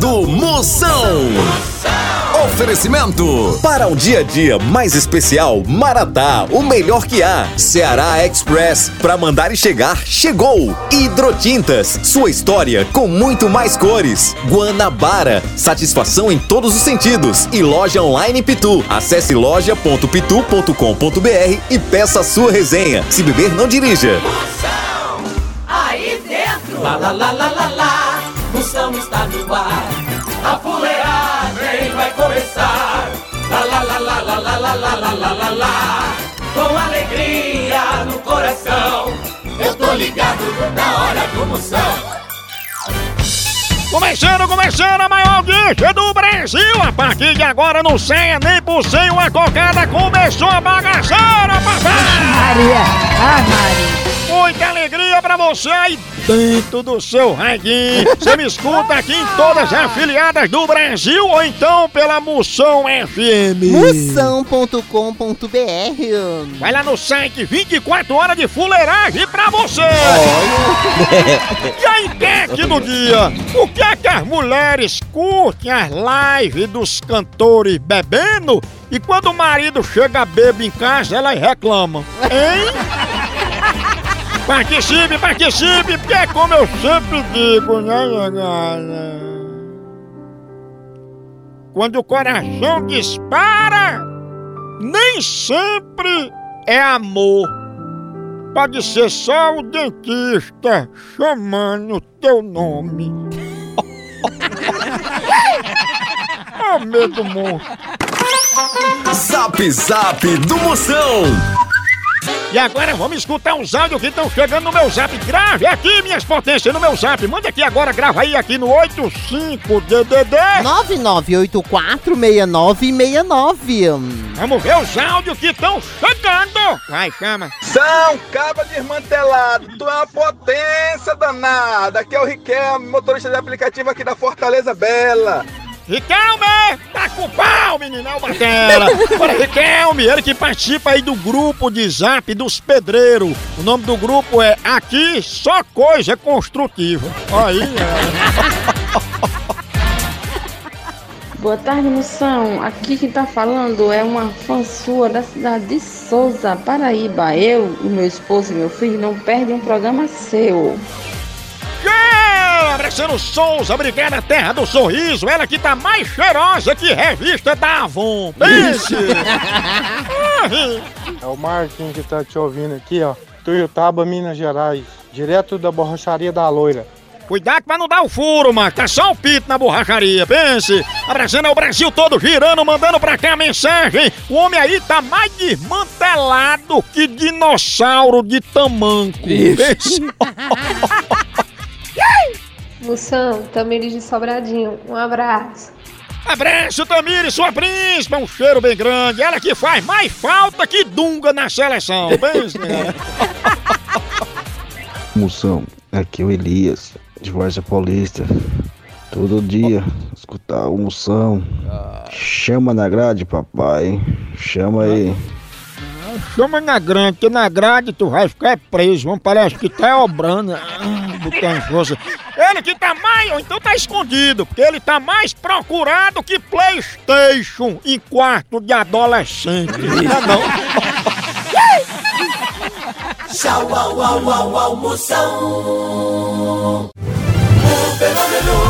começando Moção. Oferecimento para um dia a dia mais especial, Maratá, o melhor que há. Ceará Express, para mandar e chegar, chegou. Hidrotintas, sua história com muito mais cores. Guanabara, satisfação em todos os sentidos. E loja online Pitu. Acesse loja.pitu.com.br e peça a sua resenha. Se beber, não dirija. Moção, aí dentro. Lá, lá, lá, lá, lá, lá. Moção está no ar. A fuleagem vai começar. Lá, lá, lá, lá, lá, lá, lá, lá, lá, lá, lá, lá. Com alegria no coração. Eu tô ligado na hora do Moção. Começando, começando a maior audiência do Brasil! A partir de agora não saia nem por sem uma cocada, começou a bagaceira, papai! Maria! Ah, Maria! Muita alegria pra você aí dentro do seu radinho! Você me escuta aqui em todas as afiliadas do Brasil ou então pela Moção FM! Moção.com.br Vai lá no site 24 horas de fuleiragem pra você! E a enquete do dia? O que é que as mulheres curtem as lives dos cantores bebendo e quando o marido chega bebo em casa elas reclamam? Hein? Participe, participe, porque é como eu sempre digo, né, galera? Quando o coração dispara, nem sempre é amor. Pode ser só o dentista chamando teu nome. oh, medo monstro. Zap Zap do Moção. E agora vamos escutar uns áudios que estão chegando no meu zap. Grave aqui, minhas potências, no meu zap. Mande aqui agora, grava aí aqui no 85DDD. 99846969. Vamos ver os áudios que estão chegando. Vai, chama. São Caba desmantelado, tu é uma potência danada. Aqui é o Riquelme, motorista de aplicativo aqui da Fortaleza Bela. Riquelme! Tá com pau, menino, é o Batera! Bora, Riquelme, ele que participa aí do grupo de zap dos pedreiros. O nome do grupo é Aqui Só Coisa Construtiva. Aí, é. Boa tarde, moção. Aqui quem tá falando é uma fã sua da cidade de Souza, Paraíba. Eu, o meu esposo e meu filho não perdem um programa seu. Yeah! Abraçando Souza, obrigada, terra do sorriso. Ela que tá mais cheirosa que revista da Avon. Pense! É o Marquinhos que tá te ouvindo aqui, ó. Tuiutaba, Minas Gerais. Direto da borracharia da loira. Cuidado pra não dar o furo, mano. Tá só um pito na borracharia, pense. Abraçando o Brasil todo girando, mandando pra cá a mensagem. O homem aí tá mais desmantelado que dinossauro de tamanco. Pense. Moção, Tamires de Sobradinho, um abraço. Abraço, Tamires, sua príncipe. Um cheiro bem grande. Ela que faz mais falta que Dunga na seleção. Né? Moção, aqui é o Elias, de Varza Paulista. Todo dia, escutar o Moção. Chama na grade, papai. Chama aí. Chama na grande, que na grade tu vai ficar preso. Vamos, parece que tá obrando. Botando força. Ele que tá mais, ou então tá escondido, porque ele tá mais procurado que Playstation em quarto de adolescente. Não, não. Tchau, au, au, au, au, Moção. O fenômeno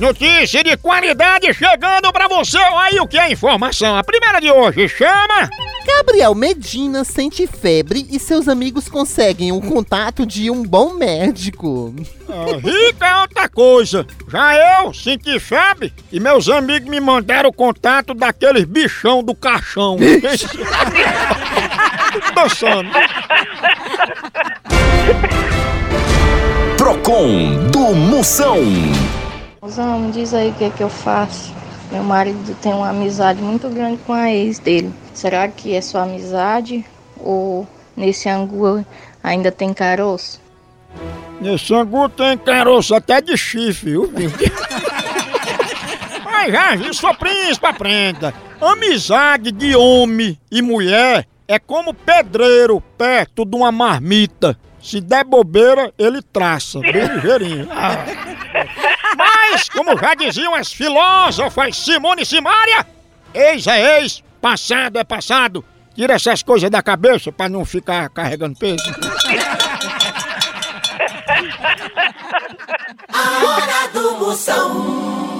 Notícia de qualidade chegando pra você. Aí o que é informação? A primeira de hoje chama. Gabriel Medina sente febre e seus amigos conseguem o contato de um bom médico. Ah, rica é outra coisa. Já eu senti febre e meus amigos me mandaram o contato daqueles bichão do caixão. Dançando. Procon do Moção. Me diz aí o que é que eu faço. Meu marido tem uma amizade muito grande com a ex dele. Será que é só amizade ou nesse angu ainda tem caroço? Nesse angu tem caroço até de chifre, viu? Mas já vi sua príncipe, aprenda. Amizade de homem e mulher é como pedreiro perto de uma marmita. Se der bobeira, ele traça, bem ligeirinho. Ah. Mas, como já diziam as filósofas Simone e Simária, ex é ex, passado é passado. Tira essas coisas da cabeça pra não ficar carregando peso. A hora do Moção.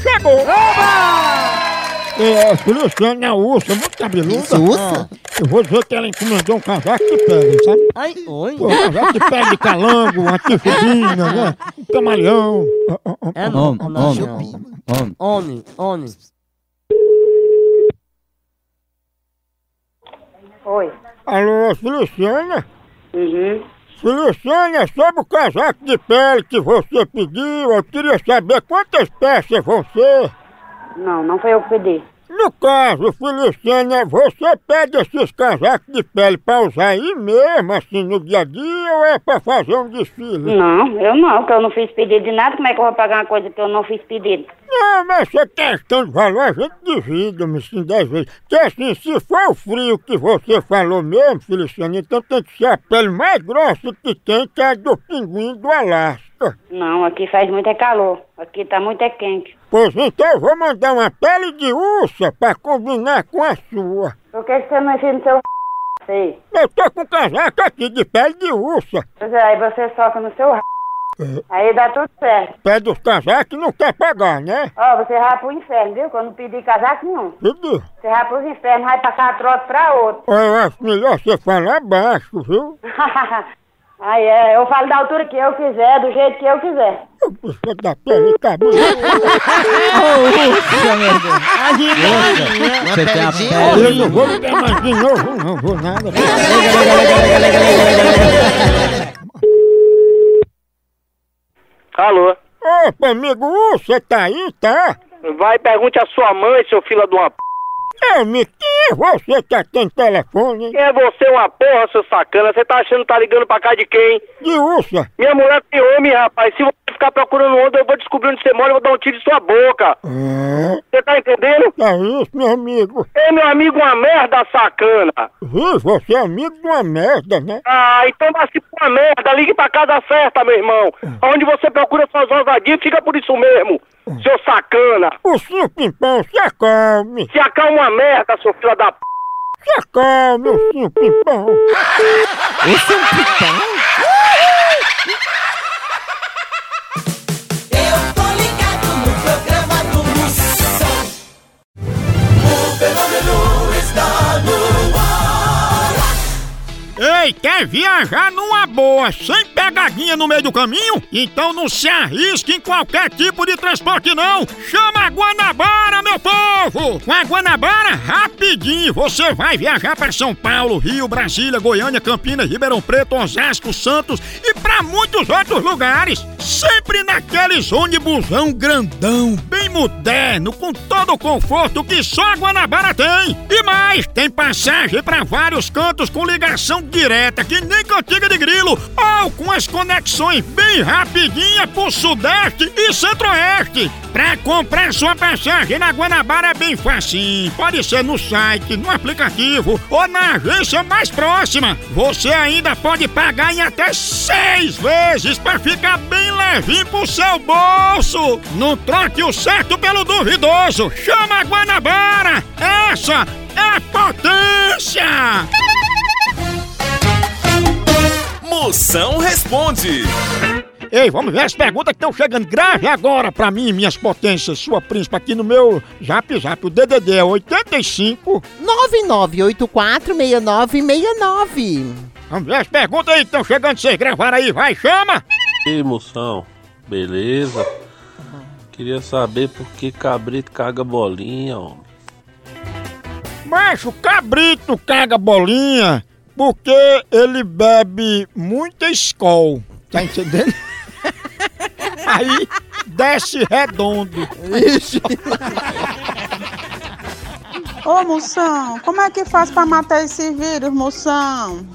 chegou! É, a Luciana Ursa, muito cabeluda. Isso, ursa? Ah, eu vou dizer que ela encomendou um casaco de pele, sabe? Ai, oi. Pô, um casaco de pele de calango, uma tifudina, né? Um camaleão. Ah, ah, É ah. não, Homem, homem, homem. Oi. Alô, Feliciana? Uhum. Feliciana, sobre o casaco de pele que você pediu, eu queria saber quantas peças vão ser. Não, não foi eu que pedi. No caso, Feliciana, você pede esses casacos de pele pra usar aí mesmo, assim, no dia a dia, ou é pra fazer um desfile? Não, eu não, porque eu não fiz pedido de nada. Como é que eu vou pagar uma coisa que eu não fiz pedido? Não, mas essa questão de valor a gente divide, me assim, dez vezes. Porque assim, se for o frio que você falou mesmo, Feliciana, então tem que ser a pele mais grossa que tem, que é a do pinguim do Alasca. Não, aqui faz muito é calor. Aqui tá muito é quente. Pois então eu vou mandar uma pele de ursa pra combinar com a sua. Por que você não enfia no seu Sei. Eu tô com um casaco aqui de pele de ursa. Pois é, aí você soca no seu Aí dá tudo certo. Pé dos casacos não quer pagar, né? Ó, você vai pro inferno, viu? Quando pedir casaco nenhum. Pediu. Você vai pros infernos, vai passar trote pra outro. Eu acho melhor você falar baixo, viu? aí é, eu falo da altura que eu quiser, do jeito que eu quiser. Eu preciso da pele cabelo. Você tem a Eu não vou ligar mais de novo, não vou nada. Alô? Opa, amigo, você tá aí, tá? Vai, pergunte a sua mãe, seu filho de uma p. É, me quem é você que atende telefone? Quem é você, uma porra, seu sacana? Você tá achando que tá ligando pra cá de quem? De ursa. Minha mulher tem homem, rapaz. Se você ficar procurando onda, eu vou descobrir onde você mora e vou dar um tiro em sua boca. É, Você tá entendendo? é isso, meu amigo. Ei, meu amigo, uma merda, sacana. Viu, você é amigo de uma merda, né? Ah, então vai se pra merda. Ligue pra casa certa, meu irmão. Onde você procura suas ousadias, fica por isso mesmo. Seu sacana. O senhor Pimpão, se acalme. Se acalma uma merda, seu filho da p. Se acalme, o senhor Pimpão. Eu Ei, quer viajar numa boa, sem pegadinha no meio do caminho? Então não se arrisque em qualquer tipo de transporte não! Chama a Guanabara, meu povo! Com a Guanabara, rapidinho, você vai viajar para São Paulo, Rio, Brasília, Goiânia, Campinas, Ribeirão Preto, Osasco, Santos e para muitos outros lugares. Sempre naqueles ônibusão grandão, bem moderno, com todo o conforto que só a Guanabara tem. E mais, tem passagem para vários cantos com ligação direta, que nem cantiga de grilo, ou com as conexões bem rapidinhas pro Sudeste e Centro-Oeste. Pra comprar sua passagem na Guanabara é bem facinho. Pode ser no site, no aplicativo ou na agência mais próxima. Você ainda pode pagar em até seis vezes para ficar bem levinho pro seu bolso. Não troque o certo pelo duvidoso. Chama a Guanabara. Essa é potência. Moção responde. Ei, vamos ver as perguntas que estão chegando. Grave agora pra mim, minhas potências, sua príncipe, aqui no meu zap zap. O DDD é 85. 99846969. Vamos ver as perguntas aí que estão chegando. Vocês gravaram aí, vai, chama. Ei, moção, beleza? Queria saber por que cabrito caga bolinha, homem. Macho, cabrito caga bolinha porque ele bebe muita escol. Tá entendendo? Aí desce redondo. Ixi. Ô, moção, como é que faz pra matar esse vírus, moção?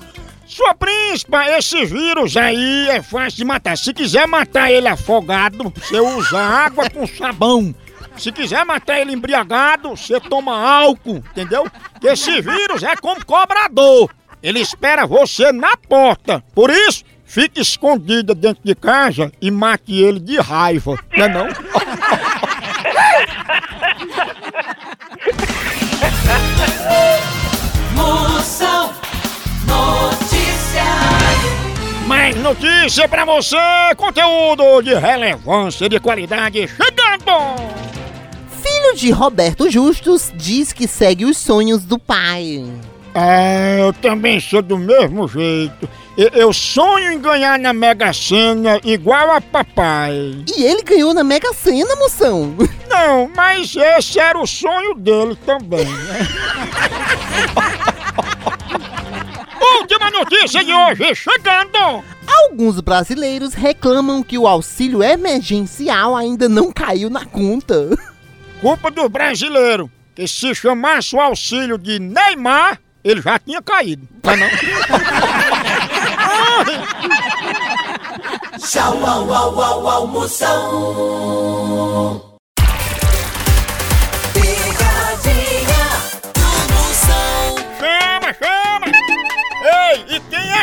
Sua príncipa, esse vírus aí é fácil de matar. Se quiser matar ele afogado, você usa água com sabão. Se quiser matar ele embriagado, você toma álcool, entendeu? Esse vírus é como cobrador. Ele espera você na porta. Por isso, fique escondida dentro de casa e mate ele de raiva, não é não? Moção notícia pra você, conteúdo de relevância, de qualidade, chegando! Filho de Roberto Justus diz que segue os sonhos do pai. É, eu também sou do mesmo jeito. Eu, eu sonho em ganhar na Mega Sena igual a papai. E ele ganhou na Mega Sena, moção. Não, mas esse era o sonho dele também, né? Última notícia de hoje, chegando! Alguns brasileiros reclamam que o auxílio emergencial ainda não caiu na conta. Culpa do brasileiro, que se chamasse o auxílio de Neymar, ele já tinha caído. Tá não? Tchau, au, au, au, au,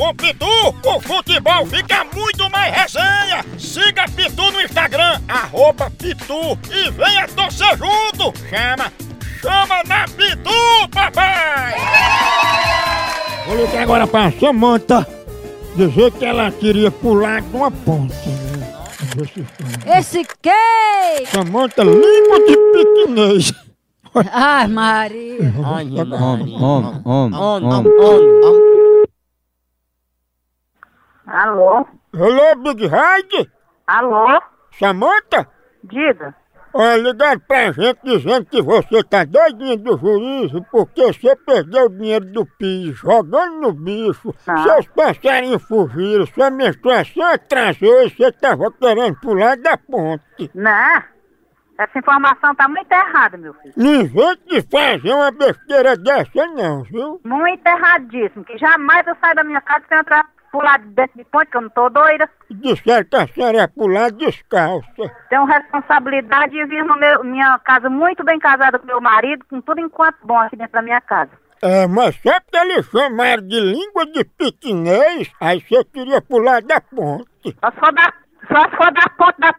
Com Pitu, o futebol fica muito mais resenha. Siga Pitu no Instagram, arroba Pitu e venha torcer junto. Chama, chama na Pitu, papai! Vou ligar agora pra Samanta dizer que ela queria pular de uma ponte. né? Esse quê? Samanta, língua de piquinês. Ai, Maria. Ai, Homem, homem, homem, Alô? Hello, Big Ride? Alô? Samanta? Diga. Olha, ligaram pra gente dizendo que você tá doidinha do juízo porque você perdeu o dinheiro do PIS jogando no bicho. Ah. Seus passarinhos fugiram, sua menstruação atrasou e você tava querendo pular da ponte. Não. Essa informação tá muito errada, meu filho. Não invente de fazer uma besteira dessa não, viu? Muito erradíssimo. Que jamais eu saio da minha casa sem entrar pular dentro de ponte, que eu não tô doida. Disseram que a senhora ia pular descalça. Tenho responsabilidade de vir meu, minha casa muito bem casada com meu marido, com tudo enquanto bom aqui dentro da minha casa. É, mas só porque eles chamaram de língua de piquinês, aí você queria pular da ponte. Só se for da, só se for da ponte da p...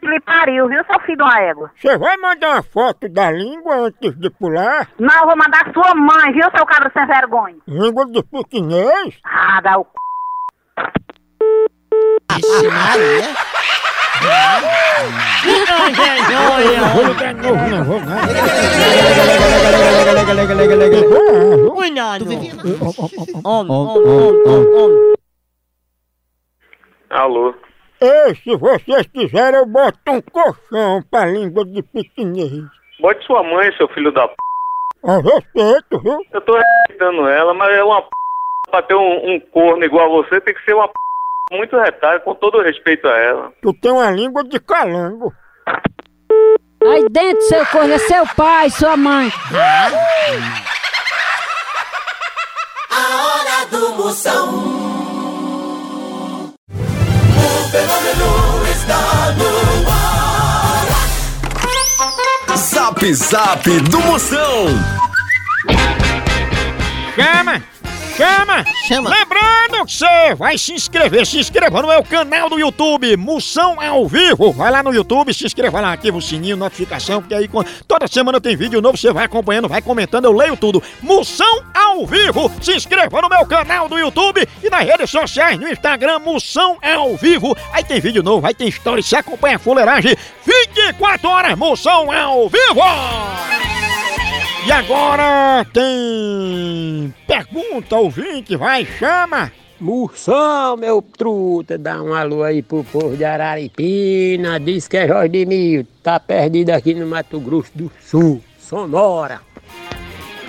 que lhe pariu, viu, seu filho de uma égua? Você vai mandar uma foto da língua antes de pular? Não, eu vou mandar sua mãe, viu, seu cabra sem vergonha? Língua de piquinês? Ah, dá o c... Ixi, Maria. Vou ligar de novo, não vou não. Cuidado. Homem, Homem, homem, homem, homem. Alô? Ei, se vocês quiserem, eu boto um colchão pra língua de piquinês. Bote sua mãe, seu filho da p. A respeito, viu? Eu tô respeitando ela, mas é uma p. Pra ter um, um corno igual a você, tem que ser uma p. Muito retalho, com todo respeito a ela. Tu tem uma língua de calango. Aí dentro, seu corno, é seu pai, sua mãe. A hora do Moção. O fenômeno está no ar. Zap Zap do Moção. Chama! Chama! Chama. Lembrando que você vai se inscrever, se inscreva no meu canal do YouTube, Moção ao Vivo. Vai lá no YouTube, se inscreva lá, ativa o sininho, notificação, porque aí toda semana tem vídeo novo, você vai acompanhando, vai comentando, eu leio tudo. Moção ao Vivo! Se inscreva no meu canal do YouTube e nas redes sociais, no Instagram, Moção ao Vivo. Aí tem vídeo novo, aí tem história, você acompanha a fuleiragem 24 horas, Moção ao Vivo! E agora tem pergunta ouvinte, vai, chama! Moção, meu truta, dá um alô aí pro povo de Araripina. Diz que é Jorge de Mil, tá perdido aqui no Mato Grosso do Sul, Sonora.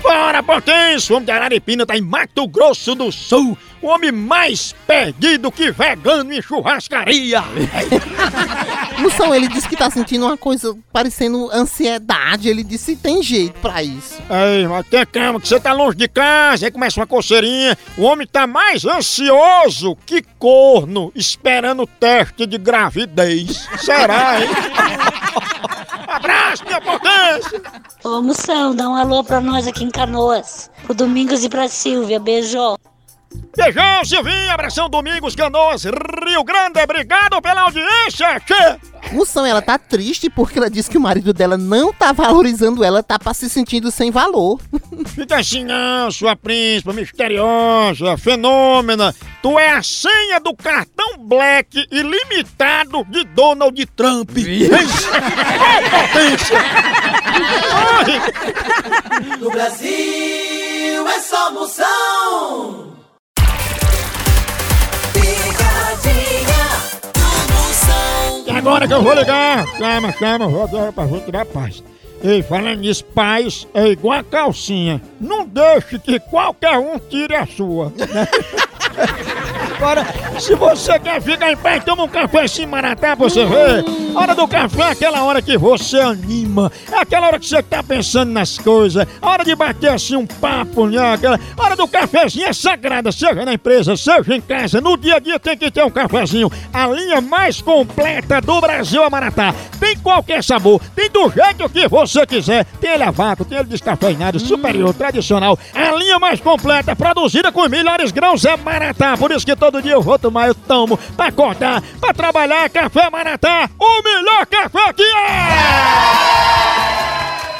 Bora, potência! O homem de Araripina tá em Mato Grosso do Sul. O homem mais perdido que vegano em churrascaria. Moção, ele disse que tá sentindo uma coisa parecendo ansiedade. Ele disse que tem jeito pra isso. Ei, mas tenha calma, que você tá longe de casa, aí começa uma coceirinha. O homem tá mais ansioso que corno, esperando o teste de gravidez. Será, hein? Abraço, minha potência! Ô, Moção, dá um alô pra nós aqui em Canoas. Pro Domingos e pra Silvia. Beijão. Beijão, Silvinho, abração Domingos, Canoas, Rio Grande, obrigado pela audiência, tchê! Moção, ela tá triste porque ela disse que o marido dela não tá valorizando ela, tá pra se sentindo sem valor. Fica assim não, sua príncipa misteriosa, fenômena. Tu é a senha do cartão Black ilimitado de Donald Trump. Ô, potência! No Brasil é só Moção. E agora que eu vou ligar, chama, chama, vou dar pra gente tirar paz. Ei, falando nisso, paz é igual a calcinha. Não deixe que qualquer um tire a sua. né? Agora, se você quer ficar em paz, toma um café assim, Maratá, você. A hora do café é aquela hora que você anima. É aquela hora que você tá pensando nas coisas. A hora de bater assim um papo, né? Aquela hora do cafezinho é sagrada, seja na empresa, seja em casa. No dia a dia tem que ter um cafezinho. A linha mais completa do Brasil é Maratá. Tem qualquer sabor, tem do jeito que você quiser. Tem ele a vácuo, tem ele descafeinado, superior, tradicional. A linha mais completa, produzida com os melhores grãos é Maratá. Por isso que todo dia eu vou tomar, eu tomo. Pra acordar, pra trabalhar, café Maratá. O melhor café que é!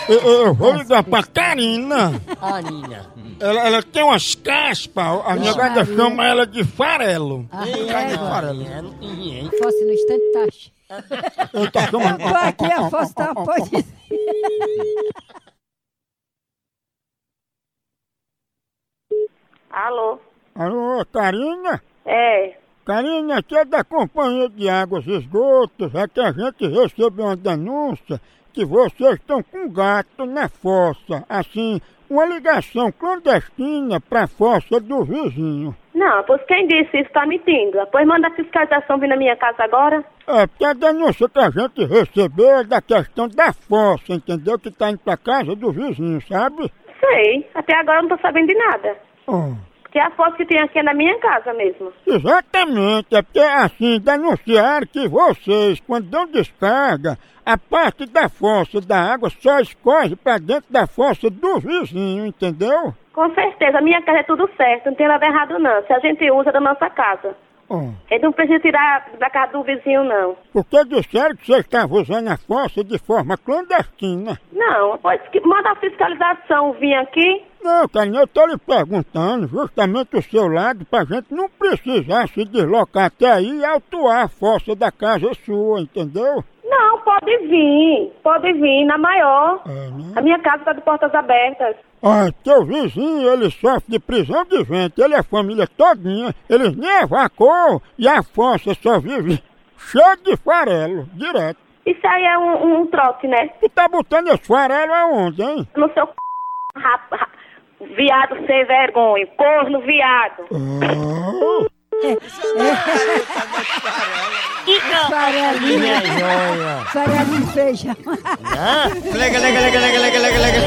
Eu, eu- eu vou ligar pra Karina. Anina. Ela, ela tem umas caspas, a minha gata chama ela de farelo. Ah, é, de é. farelo. Fosse no instante, tá. Eu tô chamando. Tô aqui, a fosse tá, pode Alô? Alô, Karina? É. Karina, aqui é da Companhia de Águas e Esgotos. É que a gente recebeu uma denúncia que vocês estão com gato na fossa. Assim, uma ligação clandestina pra fossa do vizinho. Não, pois quem disse isso tá mentindo. Depois manda a fiscalização vir na minha casa agora. É, porque a denúncia que a gente recebeu é da questão da fossa, entendeu? Que tá indo pra casa do vizinho, sabe? Sei, até agora eu não tô sabendo de nada. Oh. Porque a foto que tem aqui é na minha casa mesmo. Exatamente, é porque assim, denunciaram que vocês, quando dão descarga, a parte da fossa da água só escorre pra dentro da fossa do vizinho, entendeu? Com certeza, a minha casa é tudo certo, não tem nada errado não. Se a gente usa da nossa casa. Oh. Ele não precisa tirar da casa do vizinho, não. Porque disseram que vocês estavam usando a fossa de forma clandestina. Não, pois que manda a fiscalização vir aqui. Não, Carinha, eu tô lhe perguntando justamente o seu lado pra gente não precisar se deslocar até aí e autuar a fossa da casa sua, entendeu? Não, pode vir, pode vir, na maior. É, né? A minha casa tá de portas abertas. Ah, teu vizinho, ele sofre de prisão de ventre, ele é família todinha, eles nem evacuam e a fossa só vive cheia de farelo, direto. Isso aí é um, um trote, né? Tu tá botando esse farelo aonde, hein? No seu c... rap- viado sem vergonha, corno viado. Farelinha. Minha joia. Farelinha de feijão. Lega, lega, lega, lega, lega, lega, lega.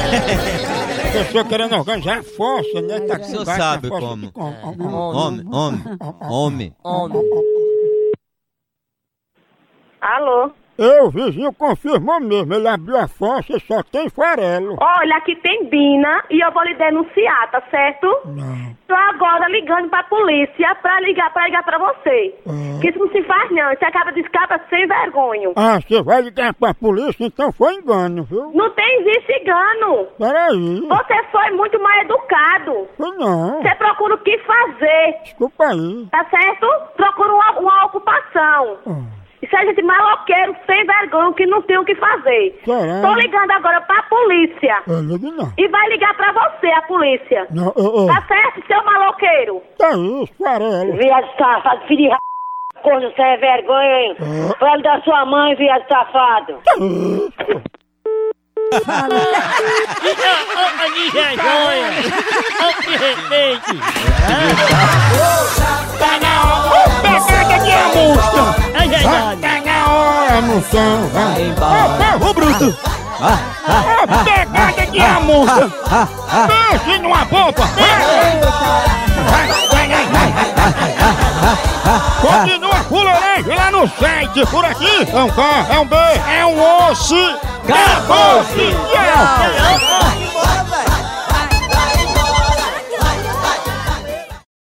A pessoa querendo organizar a fossa, né? Tá O senhor sabe como. Homem, homem, homem. Alô? Eu, o vizinho confirmou mesmo, ele abriu a fossa e só tem farelo. Olha, aqui tem Bina e eu vou lhe denunciar, tá certo? Não. Tô agora ligando pra polícia pra ligar pra ligar pra você. Que isso não se faz não, você acaba de escapa sem vergonha. Ah, você vai ligar pra polícia, então foi engano, viu? Não tem existe engano. Peraí. Você foi muito mal educado. Foi não. Você procura o que fazer, Desculpa aí. tá certo? Procura uma, uma ocupação. Isso é gente maloqueiro, sem vergonha, que não tem o que fazer. Caralho. Tô ligando agora pra polícia. Eu ligo não. E vai ligar pra você, a polícia. Não, ô, ô. Tá certo, seu maloqueiro? Tá isso, farelo. Viado safado, filho de r... Corno sem vergonha, hein? Fale da sua mãe, viado safado. Ô, minha joia. Ô, que respeite. Tá na hora. Pegada de amostra. É verdade. Tá na hora, moção. Vai. Ô, bruto. Ô, pegada de amostra. Pense numa bomba. Continua fuleiragem lá no site. Por aqui é um K, é um B, é um osso. Acabou-se. Tchau.